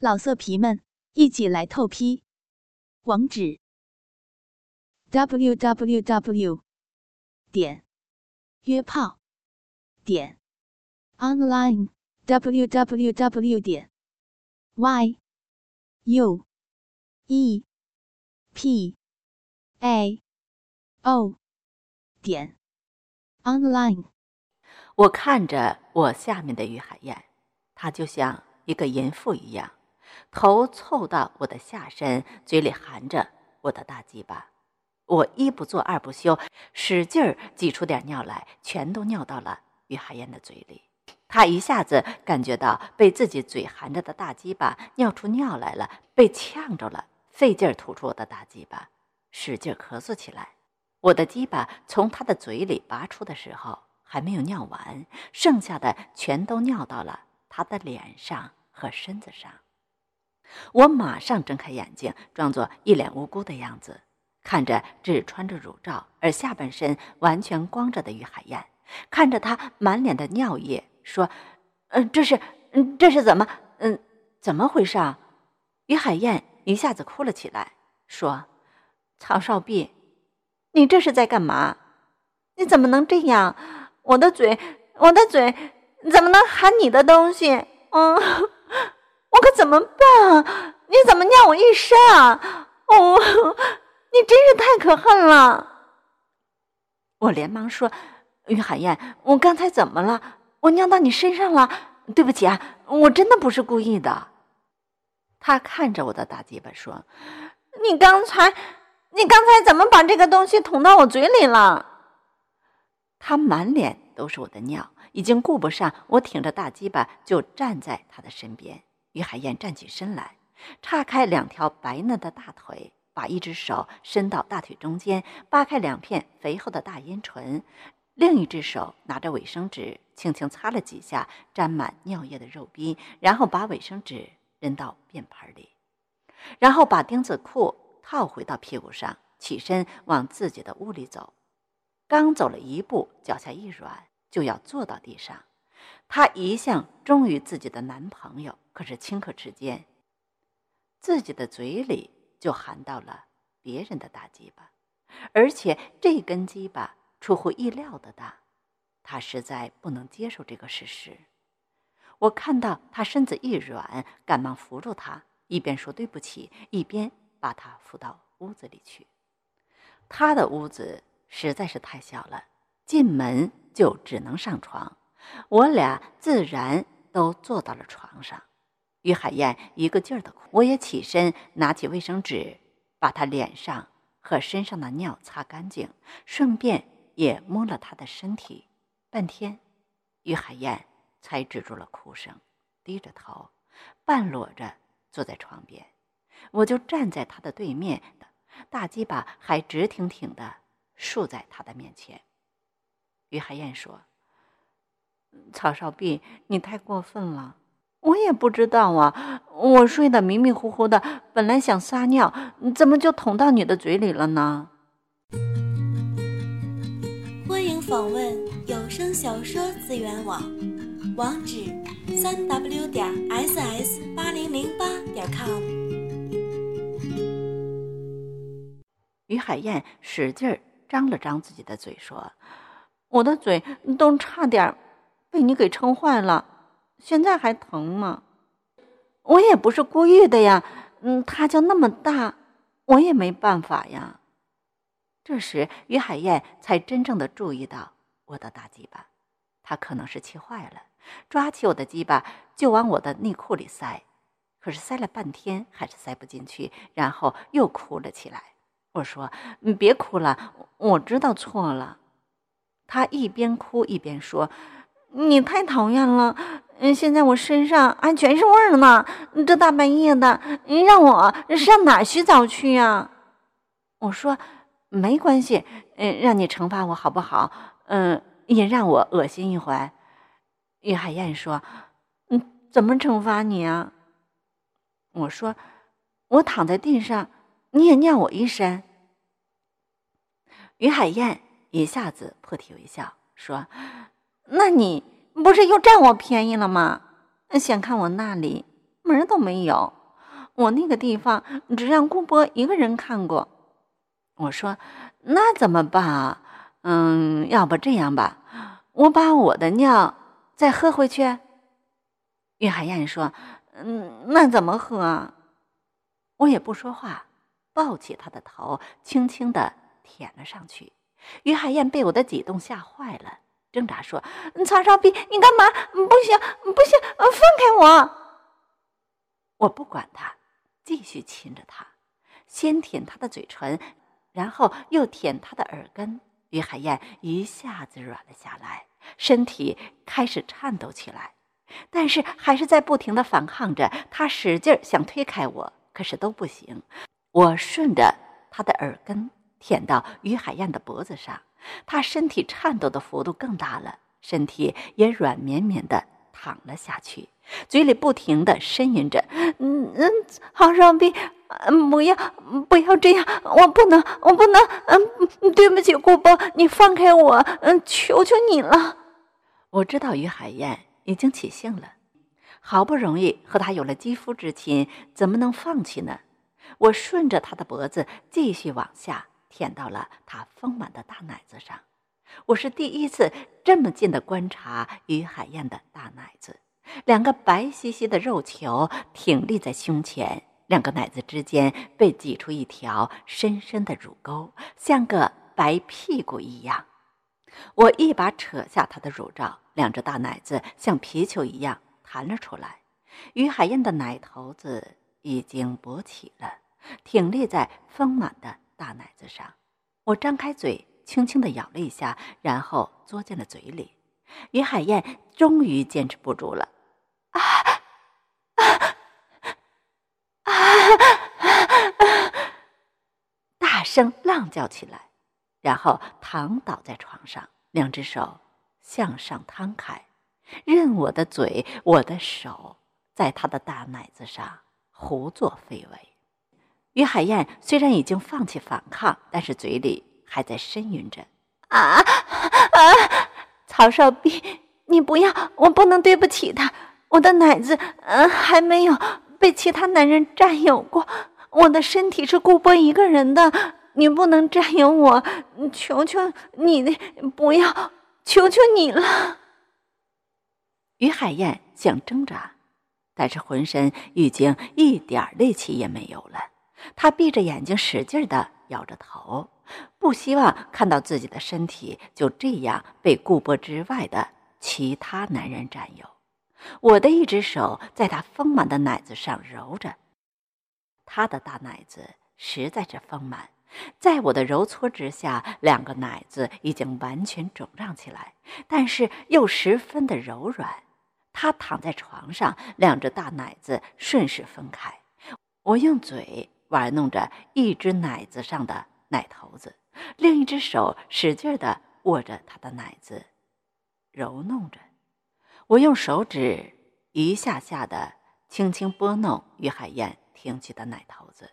老色皮们，一起来透批！网址：w w w 点约炮点 online w w w 点 y u e p a o 点 online。我看着我下面的于海燕，她就像一个淫妇一样。头凑到我的下身，嘴里含着我的大鸡巴。我一不做二不休，使劲儿挤出点尿来，全都尿到了于海燕的嘴里。他一下子感觉到被自己嘴含着的大鸡巴尿出尿来了，被呛着了，费劲儿吐出我的大鸡巴，使劲儿咳嗽起来。我的鸡巴从他的嘴里拔出的时候，还没有尿完，剩下的全都尿到了他的脸上和身子上。我马上睁开眼睛，装作一脸无辜的样子，看着只穿着乳罩而下半身完全光着的于海燕，看着她满脸的尿液，说：“嗯，这是，嗯，这是怎么，嗯，怎么回事？”于海燕一下子哭了起来，说：“曹少弼，你这是在干嘛？你怎么能这样？我的嘴，我的嘴，怎么能含你的东西？嗯。”怎么办？你怎么尿我一身啊？哦，你真是太可恨了！我连忙说：“于海燕，我刚才怎么了？我尿到你身上了？对不起啊，我真的不是故意的。”他看着我的大鸡巴说：“你刚才，你刚才怎么把这个东西捅到我嘴里了？”他满脸都是我的尿，已经顾不上我挺着大鸡巴就站在他的身边。于海燕站起身来，叉开两条白嫩的大腿，把一只手伸到大腿中间，扒开两片肥厚的大阴唇，另一只手拿着卫生纸，轻轻擦了几下沾满尿液的肉壁，然后把卫生纸扔到便盆里，然后把钉子裤套回到屁股上，起身往自己的屋里走。刚走了一步，脚下一软，就要坐到地上。她一向忠于自己的男朋友，可是顷刻之间，自己的嘴里就含到了别人的大鸡巴，而且这根鸡巴出乎意料的大，他实在不能接受这个事实。我看到他身子一软，赶忙扶住他，一边说对不起，一边把他扶到屋子里去。他的屋子实在是太小了，进门就只能上床。我俩自然都坐到了床上，于海燕一个劲儿的哭，我也起身拿起卫生纸，把她脸上和身上的尿擦干净，顺便也摸了她的身体。半天，于海燕才止住了哭声，低着头，半裸着坐在床边，我就站在她的对面，大鸡巴还直挺挺的竖在她的面前。于海燕说。曹少弼，你太过分了！我也不知道啊，我睡得迷迷糊糊的，本来想撒尿，怎么就捅到你的嘴里了呢？欢迎访问有声小说资源网，网址：三 w 点 ss 八零零八点 com。于海燕使劲儿张了张自己的嘴，说：“我的嘴都差点。”被你给撑坏了，现在还疼吗。我也不是故意的呀，嗯，他就那么大，我也没办法呀。这时，于海燕才真正的注意到我的大鸡巴，他可能是气坏了，抓起我的鸡巴就往我的内裤里塞，可是塞了半天还是塞不进去，然后又哭了起来。我说：“你别哭了，我知道错了。”他一边哭一边说。你太讨厌了，嗯，现在我身上还全是味儿呢。这大半夜的，你让我上哪洗澡去呀？我说没关系，嗯，让你惩罚我好不好？嗯，也让我恶心一回。于海燕说：“嗯，怎么惩罚你啊？”我说：“我躺在地上，你也尿我一身。”于海燕一下子破涕为笑说。那你不是又占我便宜了吗？想看我那里门都没有。我那个地方只让顾波一个人看过。我说：“那怎么办？嗯，要不这样吧，我把我的尿再喝回去。”于海燕说：“嗯，那怎么喝？”我也不说话，抱起他的头，轻轻的舔了上去。于海燕被我的举动吓坏了，挣扎说：“曹少斌，你干嘛？不行，不行，放开我！”我不管他。继续亲着他，先舔他的嘴唇，然后又舔他的耳根。于海燕一下子软了下来，身体开始颤抖起来，但是还是在不停的反抗着。他使劲想推开我，可是都不行。我顺着他的耳根舔到于海燕的脖子上，他身体颤抖的幅度更大了，身体也软绵绵的躺了下去。嘴里不停的呻吟着，嗯嗯，郝少斌，不要不要这样，我不能，我不能，嗯，对不起，顾波，你放开我，嗯，求求你了。我知道于海燕已经起兴了，好不容易和他有了肌肤之亲，怎么能放弃呢？我顺着他的脖子继续往下舔到了他丰满的大奶子上，我是第一次这么近的观察于海燕的大奶子。两个白兮兮的肉球挺立在胸前，两个奶子之间被挤出一条深深的乳沟，像个白屁股一样。我一把扯下她的乳罩，两只大奶子像皮球一样弹了出来。于海燕的奶头子已经勃起了，挺立在丰满的大奶子上。我张开嘴，轻轻地咬了一下，然后嘬进了嘴里。于海燕终于坚持不住了。啊啊啊！大声浪叫起来，然后躺倒在床上，两只手向上摊开，任我的嘴、我的手在他的大奶子上胡作非为。于海燕虽然已经放弃反抗，但是嘴里还在呻吟着：“啊啊！曹少斌，你不要，我不能对不起他。”我的奶子，嗯，还没有被其他男人占有过。我的身体是顾波一个人的，你不能占有我，求求你，不要，求求你了。于海燕想挣扎，但是浑身已经一点力气也没有了。她闭着眼睛，使劲地摇着头，不希望看到自己的身体就这样被顾波之外的其他男人占有。我的一只手在他丰满的奶子上揉着，他的大奶子实在是丰满，在我的揉搓之下，两个奶子已经完全肿胀起来，但是又十分的柔软。他躺在床上，两只大奶子顺势分开，我用嘴玩弄着一只奶子上的奶头子，另一只手使劲的握着他的奶子，揉弄着。我用手指一下下的轻轻拨弄于海燕挺起的奶头子，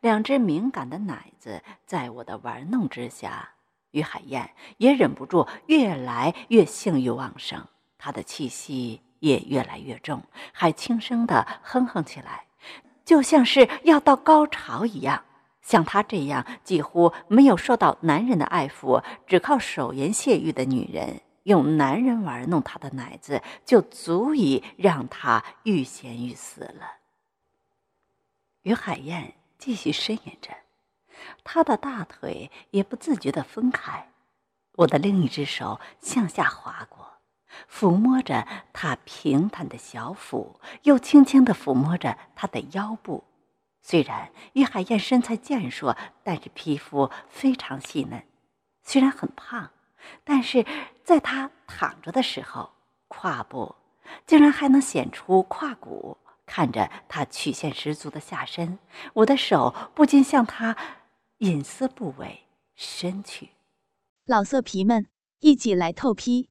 两只敏感的奶子在我的玩弄之下，于海燕也忍不住越来越性欲旺盛，她的气息也越来越重，还轻声的哼哼起来，就像是要到高潮一样。像她这样几乎没有受到男人的爱抚，只靠手淫泄欲的女人。用男人玩弄她的奶子，就足以让她欲仙欲死了。于海燕继续呻吟着，她的大腿也不自觉地分开。我的另一只手向下滑过，抚摸着她平坦的小腹，又轻轻地抚摸着她的腰部。虽然于海燕身材健硕，但是皮肤非常细嫩。虽然很胖。但是，在他躺着的时候，胯部竟然还能显出胯骨。看着他曲线十足的下身，我的手不禁向他隐私部位伸去。老色皮们，一起来透批！